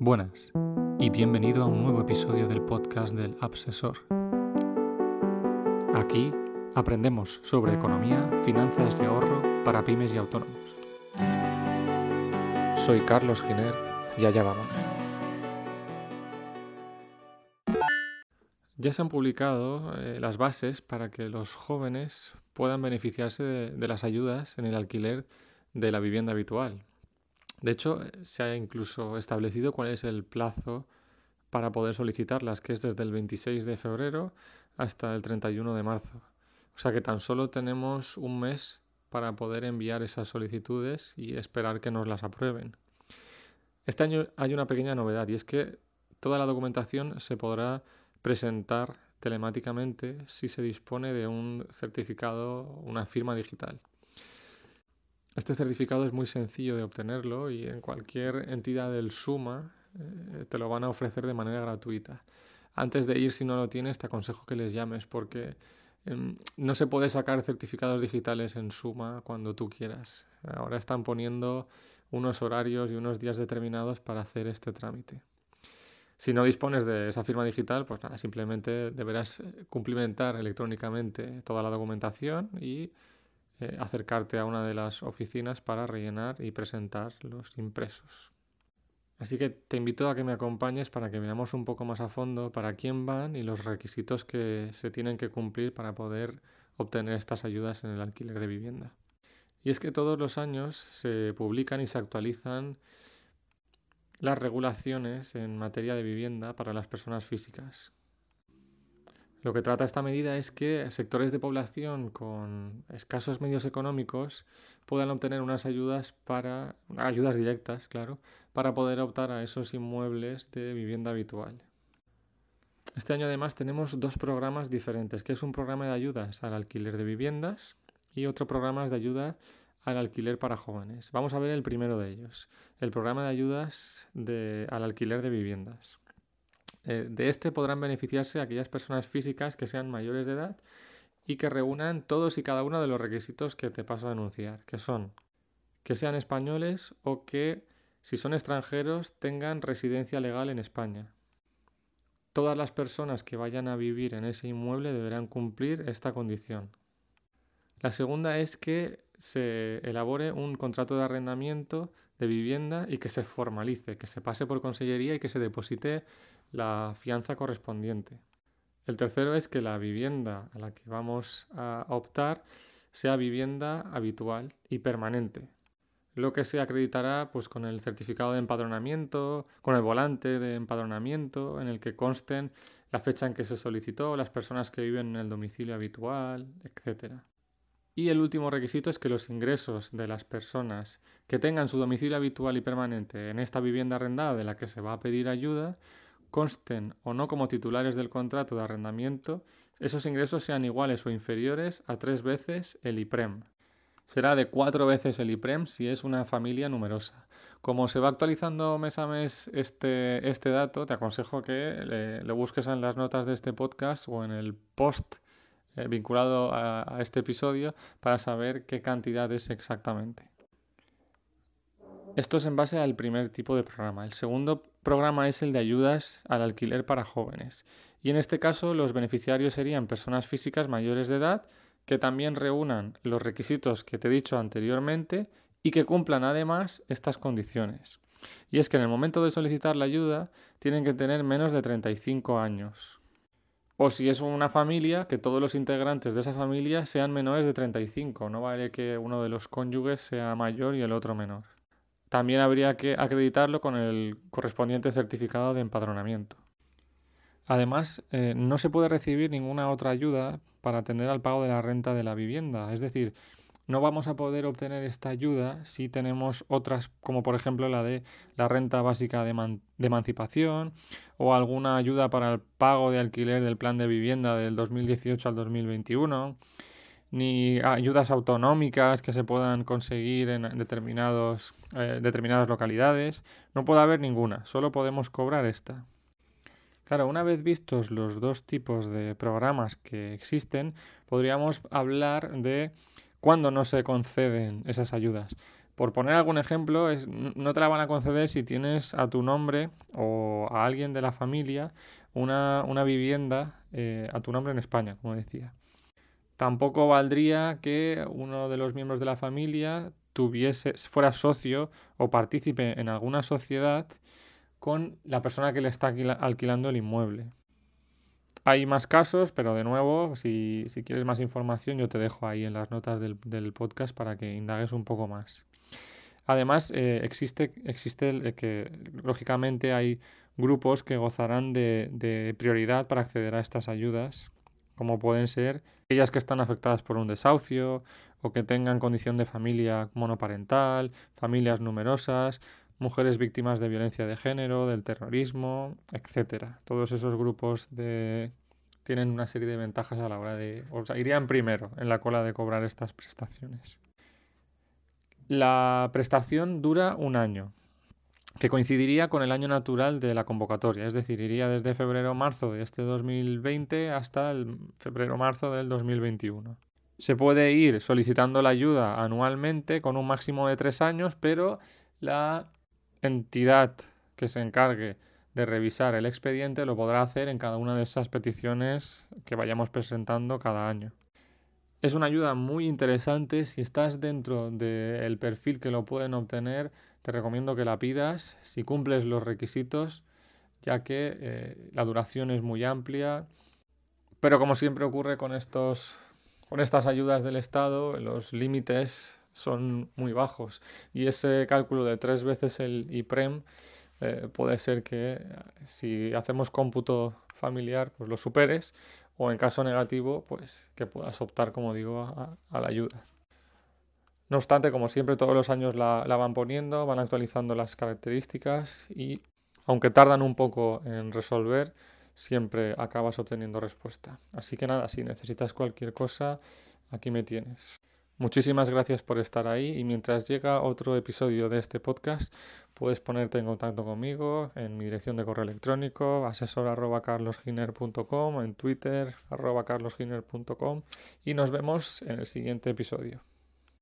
Buenas y bienvenido a un nuevo episodio del podcast del Absesor. Aquí aprendemos sobre economía, finanzas y ahorro para pymes y autónomos. Soy Carlos Giner y allá vamos. Ya se han publicado eh, las bases para que los jóvenes puedan beneficiarse de las ayudas en el alquiler de la vivienda habitual, de hecho, se ha incluso establecido cuál es el plazo para poder solicitarlas, que es desde el 26 de febrero hasta el 31 de marzo. O sea que tan solo tenemos un mes para poder enviar esas solicitudes y esperar que nos las aprueben. Este año hay una pequeña novedad y es que toda la documentación se podrá presentar telemáticamente si se dispone de un certificado, una firma digital. Este certificado es muy sencillo de obtenerlo y en cualquier entidad del SUMA eh, te lo van a ofrecer de manera gratuita. Antes de ir, si no lo tienes, te aconsejo que les llames porque em, no se puede sacar certificados digitales en Suma cuando tú quieras. Ahora están poniendo unos horarios y unos días determinados para hacer este trámite. Si no dispones de esa firma digital, pues nada, simplemente deberás eh, cumplimentar electrónicamente toda la documentación y eh, acercarte a una de las oficinas para rellenar y presentar los impresos. Así que te invito a que me acompañes para que veamos un poco más a fondo para quién van y los requisitos que se tienen que cumplir para poder obtener estas ayudas en el alquiler de vivienda. Y es que todos los años se publican y se actualizan las regulaciones en materia de vivienda para las personas físicas. Lo que trata esta medida es que sectores de población con escasos medios económicos puedan obtener unas ayudas para ayudas directas, claro, para poder optar a esos inmuebles de vivienda habitual. Este año además tenemos dos programas diferentes, que es un programa de ayudas al alquiler de viviendas y otro programa de ayuda al alquiler para jóvenes. Vamos a ver el primero de ellos, el programa de ayudas al alquiler de viviendas. Eh, de este podrán beneficiarse aquellas personas físicas que sean mayores de edad y que reúnan todos y cada uno de los requisitos que te paso a anunciar, que son que sean españoles o que, si son extranjeros, tengan residencia legal en España. Todas las personas que vayan a vivir en ese inmueble deberán cumplir esta condición. La segunda es que se elabore un contrato de arrendamiento de vivienda y que se formalice, que se pase por consellería y que se deposite la fianza correspondiente. El tercero es que la vivienda a la que vamos a optar sea vivienda habitual y permanente, lo que se acreditará pues con el certificado de empadronamiento, con el volante de empadronamiento en el que consten la fecha en que se solicitó, las personas que viven en el domicilio habitual, etc. Y el último requisito es que los ingresos de las personas que tengan su domicilio habitual y permanente en esta vivienda arrendada de la que se va a pedir ayuda consten o no como titulares del contrato de arrendamiento, esos ingresos sean iguales o inferiores a tres veces el IPREM. Será de cuatro veces el IPREM si es una familia numerosa. Como se va actualizando mes a mes este, este dato, te aconsejo que lo busques en las notas de este podcast o en el post eh, vinculado a, este episodio para saber qué cantidad es exactamente. Esto es en base al primer tipo de programa. El segundo programa es el de ayudas al alquiler para jóvenes. Y en este caso los beneficiarios serían personas físicas mayores de edad que también reúnan los requisitos que te he dicho anteriormente y que cumplan además estas condiciones. Y es que en el momento de solicitar la ayuda tienen que tener menos de 35 años. O si es una familia, que todos los integrantes de esa familia sean menores de 35. No vale que uno de los cónyuges sea mayor y el otro menor. También habría que acreditarlo con el correspondiente certificado de empadronamiento. Además, eh, no se puede recibir ninguna otra ayuda para atender al pago de la renta de la vivienda. Es decir, no vamos a poder obtener esta ayuda si tenemos otras, como por ejemplo la de la renta básica de, emancipación o alguna ayuda para el pago de alquiler del plan de vivienda del 2018 al 2021, ni ayudas autonómicas que se puedan conseguir en determinados, eh, determinadas localidades. No puede haber ninguna, solo podemos cobrar esta. Claro, una vez vistos los dos tipos de programas que existen, podríamos hablar de cuándo no se conceden esas ayudas. Por poner algún ejemplo, es, no te la van a conceder si tienes a tu nombre o a alguien de la familia una, vivienda eh, a tu nombre en España, como decía. Tampoco valdría que uno de los miembros de la familia tuviese, fuera socio o partícipe en alguna sociedad con la persona que le está alquilando el inmueble. Hay más casos, pero de nuevo, si, quieres más información, yo te dejo ahí en las notas del, podcast para que indagues un poco más. Además, eh, existe, existe que, lógicamente, hay grupos que gozarán de, de prioridad para acceder a estas ayudas, como pueden ser aquellas que están afectadas por un desahucio o que tengan condición de familia monoparental, familias numerosas, mujeres víctimas de violencia de género, del terrorismo, etcétera. Todos esos grupos de... tienen una serie de ventajas a la hora de... o sea, irían primero en la cola de cobrar estas prestaciones. La prestación dura un año, que coincidiría con el año natural de la convocatoria, es decir, iría desde febrero-marzo de este 2020 hasta el febrero-marzo del 2021. Se puede ir solicitando la ayuda anualmente con un máximo de tres años, pero la entidad que se encargue de revisar el expediente lo podrá hacer en cada una de esas peticiones que vayamos presentando cada año. Es una ayuda muy interesante. Si estás dentro del perfil que lo pueden obtener, te recomiendo que la pidas si cumples los requisitos, ya que eh, la duración es muy amplia. Pero como siempre ocurre con, estos, con estas ayudas del Estado, los límites son muy bajos. Y ese cálculo de tres veces el IPREM eh, puede ser que eh, si hacemos cómputo familiar, pues lo superes, o en caso negativo, pues que puedas optar, como digo, a, la ayuda. No obstante, como siempre, todos los años la, la, van poniendo, van actualizando las características y, aunque tardan un poco en resolver, siempre acabas obteniendo respuesta. Así que nada, si necesitas cualquier cosa, aquí me tienes. Muchísimas gracias por estar ahí y mientras llega otro episodio de este podcast puedes ponerte en contacto conmigo en mi dirección de correo electrónico asesor arroba en Twitter carlosginer.com y nos vemos en el siguiente episodio.